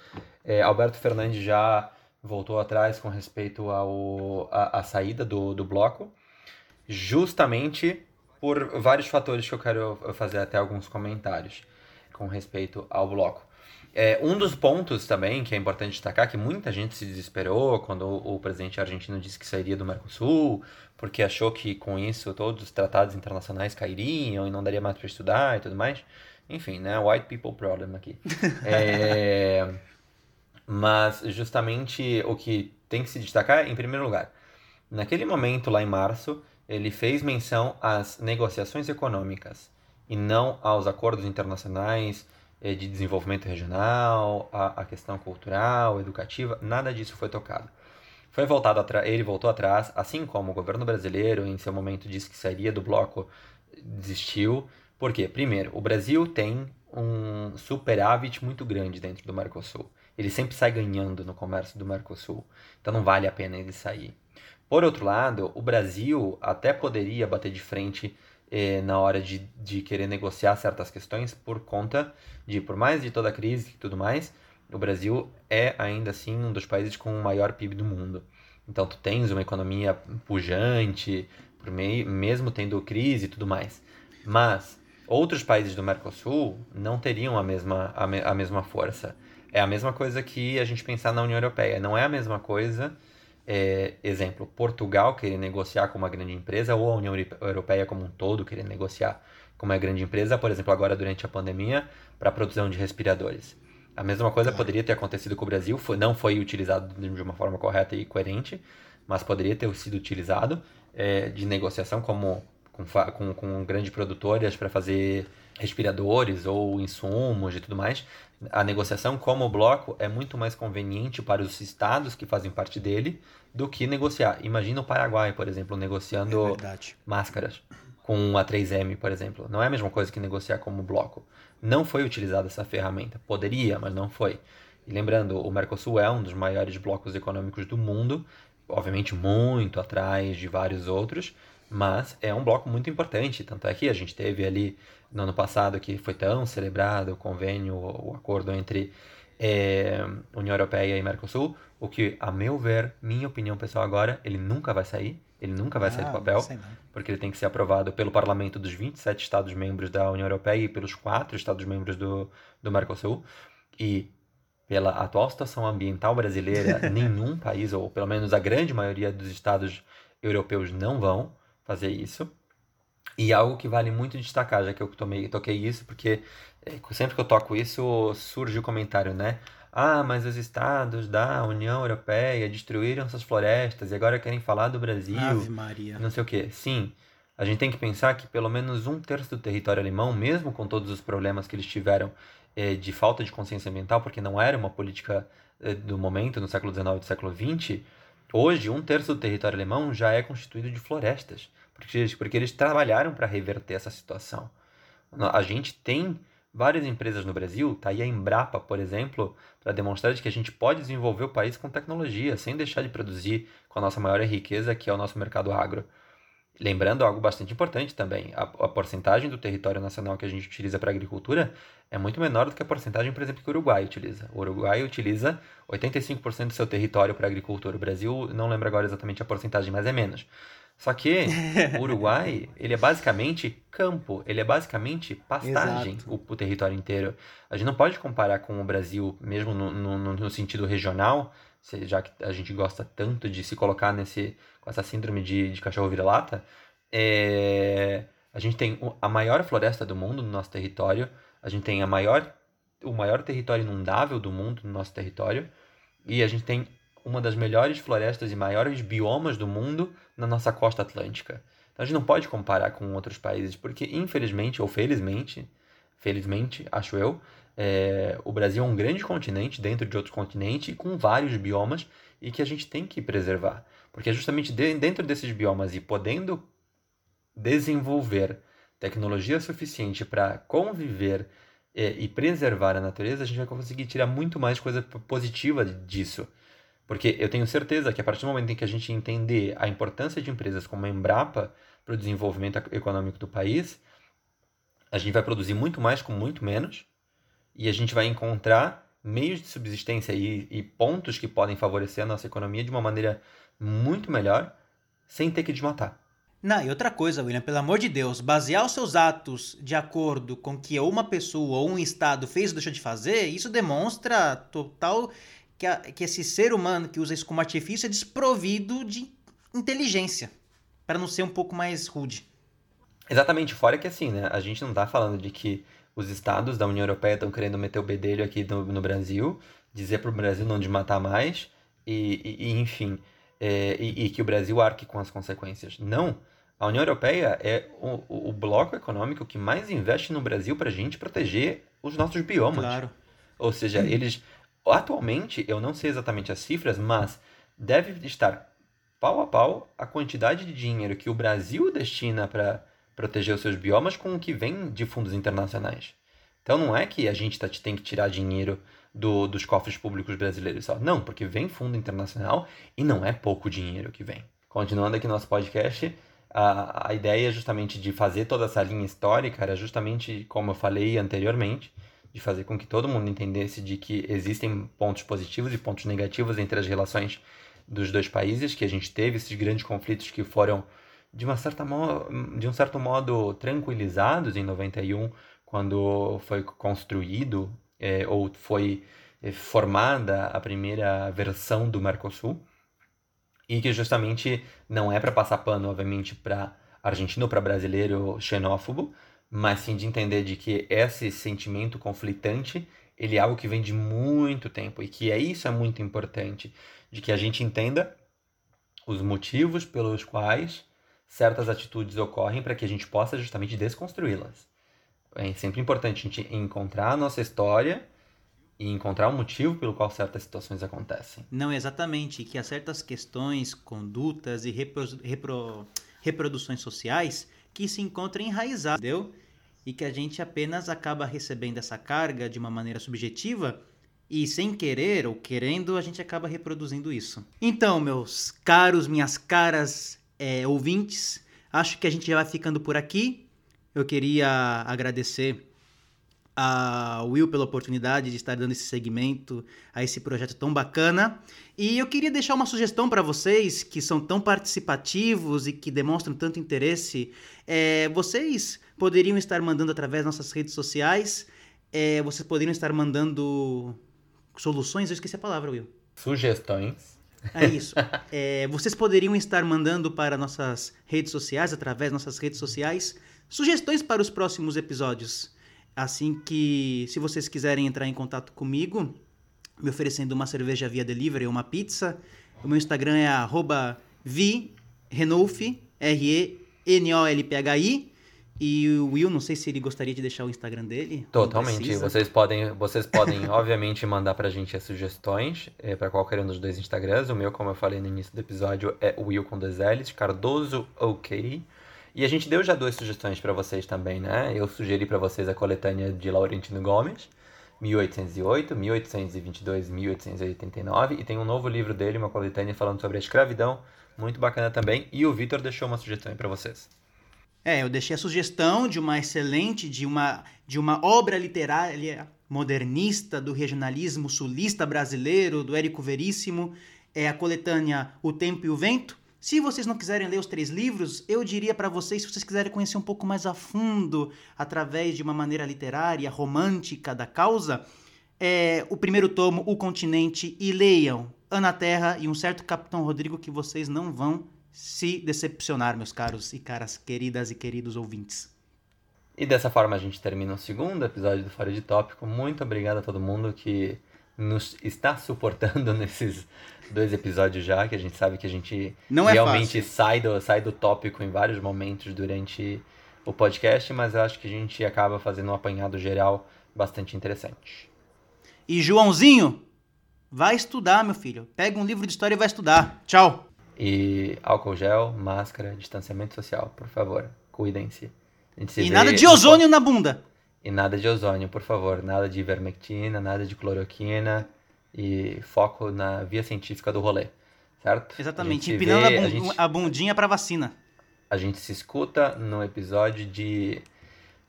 É, Alberto Fernandes já voltou atrás com respeito ao, a, a saída do, do bloco, justamente por vários fatores que eu quero fazer até alguns comentários com respeito ao bloco. É, um dos pontos também que é importante destacar que muita gente se desesperou quando o, o presidente argentino disse que sairia do Mercosul, porque achou que com isso todos os tratados internacionais cairiam e não daria mais para estudar e tudo mais. Enfim, né? White people problem aqui. é... Mas justamente o que tem que se destacar, em primeiro lugar, naquele momento lá em março, ele fez menção às negociações econômicas e não aos acordos internacionais de desenvolvimento regional, a, a questão cultural, educativa, nada disso foi tocado. Foi voltado ele voltou atrás, assim como o governo brasileiro, em seu momento, disse que sairia do bloco, desistiu. Por quê? Primeiro, o Brasil tem um superávit muito grande dentro do Mercosul. Ele sempre sai ganhando no comércio do Mercosul. Então não vale a pena ele sair. Por outro lado, o Brasil até poderia bater de frente eh, na hora de, de querer negociar certas questões por conta de, por mais de toda a crise e tudo mais, o Brasil é ainda assim um dos países com o maior PIB do mundo. Então tu tens uma economia pujante, por meio, mesmo tendo crise e tudo mais. Mas outros países do Mercosul não teriam a mesma, a, me, a mesma força. É a mesma coisa que a gente pensar na União Europeia. Não é a mesma coisa, é, exemplo, Portugal querer negociar com uma grande empresa ou a União Europeia como um todo querer negociar com uma grande empresa, por exemplo, agora durante a pandemia, para a produção de respiradores. A mesma coisa poderia ter acontecido com o Brasil, foi, não foi utilizado de uma forma correta e coerente, mas poderia ter sido utilizado é, de negociação como com, com, com grandes produtoras para fazer respiradores ou insumos e tudo mais. A negociação como bloco é muito mais conveniente para os estados que fazem parte dele do que negociar. Imagina o Paraguai, por exemplo, negociando é máscaras com a 3M, por exemplo. Não é a mesma coisa que negociar como bloco não foi utilizada essa ferramenta. Poderia, mas não foi. E lembrando, o Mercosul é um dos maiores blocos econômicos do mundo, obviamente muito atrás de vários outros, mas é um bloco muito importante. Tanto é que a gente teve ali no ano passado que foi tão celebrado o convênio, o acordo entre é, União Europeia e Mercosul, o que, a meu ver, minha opinião pessoal agora, ele nunca vai sair. Ele nunca vai ah, sair do papel, não porque ele tem que ser aprovado pelo parlamento dos 27 Estados-membros da União Europeia e pelos quatro Estados-membros do, do Mercosul. E pela atual situação ambiental brasileira, nenhum país, ou pelo menos a grande maioria dos estados europeus, não vão fazer isso. E algo que vale muito destacar, já que eu tomei, toquei isso, porque é, sempre que eu toco isso, surge o comentário, né? Ah, mas os estados da União Europeia destruíram suas florestas e agora querem falar do Brasil. Ave Maria. Não sei o quê. Sim, a gente tem que pensar que pelo menos um terço do território alemão, mesmo com todos os problemas que eles tiveram eh, de falta de consciência ambiental, porque não era uma política eh, do momento, no século XIX e século XX, hoje um terço do território alemão já é constituído de florestas, porque, porque eles trabalharam para reverter essa situação. A gente tem várias empresas no Brasil, tá aí a Embrapa, por exemplo, para demonstrar de que a gente pode desenvolver o país com tecnologia, sem deixar de produzir com a nossa maior riqueza, que é o nosso mercado agro. Lembrando algo bastante importante também, a, a porcentagem do território nacional que a gente utiliza para agricultura é muito menor do que a porcentagem, por exemplo, que o Uruguai utiliza. O Uruguai utiliza 85% do seu território para agricultura. O Brasil, não lembro agora exatamente a porcentagem, mas é menos. Só que o Uruguai, ele é basicamente campo, ele é basicamente pastagem, o, o, território inteiro. A gente não pode comparar com o Brasil, mesmo no, no, no sentido regional, já que a gente gosta tanto de se colocar nesse, com essa síndrome de, de cachorro vira-lata. É, a gente tem a maior floresta do mundo no nosso território, a gente tem a maior, o maior território inundável do mundo no nosso território, e a gente tem uma das melhores florestas e maiores biomas do mundo na nossa costa atlântica. Então a gente não pode comparar com outros países, porque infelizmente ou felizmente, felizmente, acho eu, é, o Brasil é um grande continente dentro de outro continente com vários biomas e que a gente tem que preservar. Porque é justamente de, dentro desses biomas e podendo desenvolver tecnologia suficiente para conviver é, e preservar a natureza, a gente vai conseguir tirar muito mais coisa positiva disso. Porque eu tenho certeza que a partir do momento em que a gente entender a importância de empresas como a Embrapa para o desenvolvimento econômico do país, a gente vai produzir muito mais com muito menos e a gente vai encontrar meios de subsistência e, e pontos que podem favorecer a nossa economia de uma maneira muito melhor sem ter que desmatar. Não, e outra coisa, William, pelo amor de Deus, basear os seus atos de acordo com que uma pessoa ou um estado fez ou deixou de fazer, isso demonstra total que, a, que esse ser humano que usa isso como artifício é desprovido de inteligência, para não ser um pouco mais rude. Exatamente, fora que assim, né? A gente não tá falando de que os estados da União Europeia estão querendo meter o bedelho aqui no, no Brasil, dizer para o Brasil não desmatar mais, e, e, e enfim, é, e, e, que o Brasil arque com as consequências. Não. A União Europeia é o, o bloco econômico que mais investe no Brasil para a gente proteger os nossos biomas. Claro. Ou seja, eles Atualmente, eu não sei exatamente as cifras, mas deve estar pau a pau a quantidade de dinheiro que o Brasil destina para proteger os seus biomas com o que vem de fundos internacionais. Então não é que a gente tá, tem que tirar dinheiro do, dos cofres públicos brasileiros só. Não, porque vem fundo internacional e não é pouco dinheiro que vem. Continuando aqui nosso podcast, a, a ideia justamente de fazer toda essa linha histórica era justamente, como eu falei anteriormente, de fazer com que todo mundo entendesse de que existem pontos positivos e pontos negativos entre as relações dos dois países, que a gente teve esses grandes conflitos que foram de uma certa de um certo modo tranquilizados em 91, quando foi construído é, ou foi é, formada a primeira versão do Mercosul, e que justamente não é para passar pano, obviamente, para argentino para brasileiro xenófobo, mas sim de entender de que esse sentimento conflitante ele é algo que vem de muito tempo e que é isso é muito importante de que a gente entenda os motivos pelos quais certas atitudes ocorrem para que a gente possa justamente desconstruí-las. É sempre importante a gente encontrar a nossa história e encontrar o motivo pelo qual certas situações acontecem. Não, exatamente. Que há certas questões, condutas e repro, repro, reproduções sociais que se encontra enraizado, entendeu? E que a gente apenas acaba recebendo essa carga de uma maneira subjetiva e sem querer ou querendo, a gente acaba reproduzindo isso. Então, meus caros, minhas caras é, ouvintes, acho que a gente já vai ficando por aqui. Eu queria agradecer a Will pela oportunidade de estar dando esse segmento a esse projeto tão bacana. E eu queria deixar uma sugestão para vocês que são tão participativos e que demonstram tanto interesse. É, vocês poderiam estar mandando através das nossas redes sociais, é, vocês poderiam estar mandando soluções, eu esqueci a palavra, Will. Sugestões. É isso. É, vocês poderiam estar mandando para nossas redes sociais, através das nossas redes sociais, sugestões para os próximos episódios. Assim que, se vocês quiserem entrar em contato comigo, me oferecendo uma cerveja via delivery ou uma pizza, o meu Instagram é vrenolfi, R-E-N-O-L-P-H-I. E o Will, não sei se ele gostaria de deixar o Instagram dele. Totalmente. Vocês podem, vocês podem obviamente, mandar pra gente as sugestões é, para qualquer um dos dois Instagrams. O meu, como eu falei no início do episódio, é Will com dois L's, Cardoso OK. E a gente deu já duas sugestões para vocês também, né? Eu sugeri para vocês a coletânea de Laurentino Gomes, 1808, 1822, 1889, e tem um novo livro dele, uma coletânea falando sobre a escravidão, muito bacana também. E o Vitor deixou uma sugestão para vocês. É, eu deixei a sugestão de uma excelente, de uma, de uma obra literária modernista do regionalismo sulista brasileiro, do Érico Veríssimo, é a coletânea O Tempo e o Vento, se vocês não quiserem ler os três livros, eu diria para vocês, se vocês quiserem conhecer um pouco mais a fundo, através de uma maneira literária, romântica da causa, é, o primeiro tomo, O Continente, e leiam Ana Terra e um certo Capitão Rodrigo que vocês não vão se decepcionar, meus caros e caras queridas e queridos ouvintes. E dessa forma a gente termina o segundo episódio do Fora de Tópico. Muito obrigado a todo mundo que nos está suportando nesses dois episódios já, que a gente sabe que a gente Não é realmente é sai, do, sai do tópico em vários momentos durante o podcast, mas eu acho que a gente acaba fazendo um apanhado geral bastante interessante. E Joãozinho, vai estudar, meu filho. Pega um livro de história e vai estudar. Tchau. E álcool gel, máscara, distanciamento social, por favor. Cuidem-se. E nada de ozônio na bunda. E nada de ozônio, por favor. Nada de ivermectina, nada de cloroquina e foco na via científica do rolê, certo? Exatamente, empinando a, bund a, gente, a bundinha para vacina. A gente se escuta no episódio de,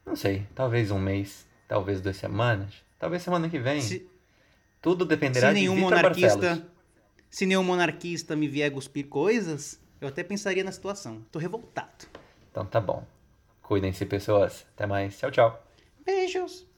não sei, talvez um mês, talvez duas semanas, talvez semana que vem. Se, Tudo dependerá se nenhum de monarquista, Se nenhum monarquista me vier cuspir coisas, eu até pensaria na situação. Tô revoltado. Então tá bom. Cuidem-se, pessoas. Até mais. Tchau, tchau. Beijos.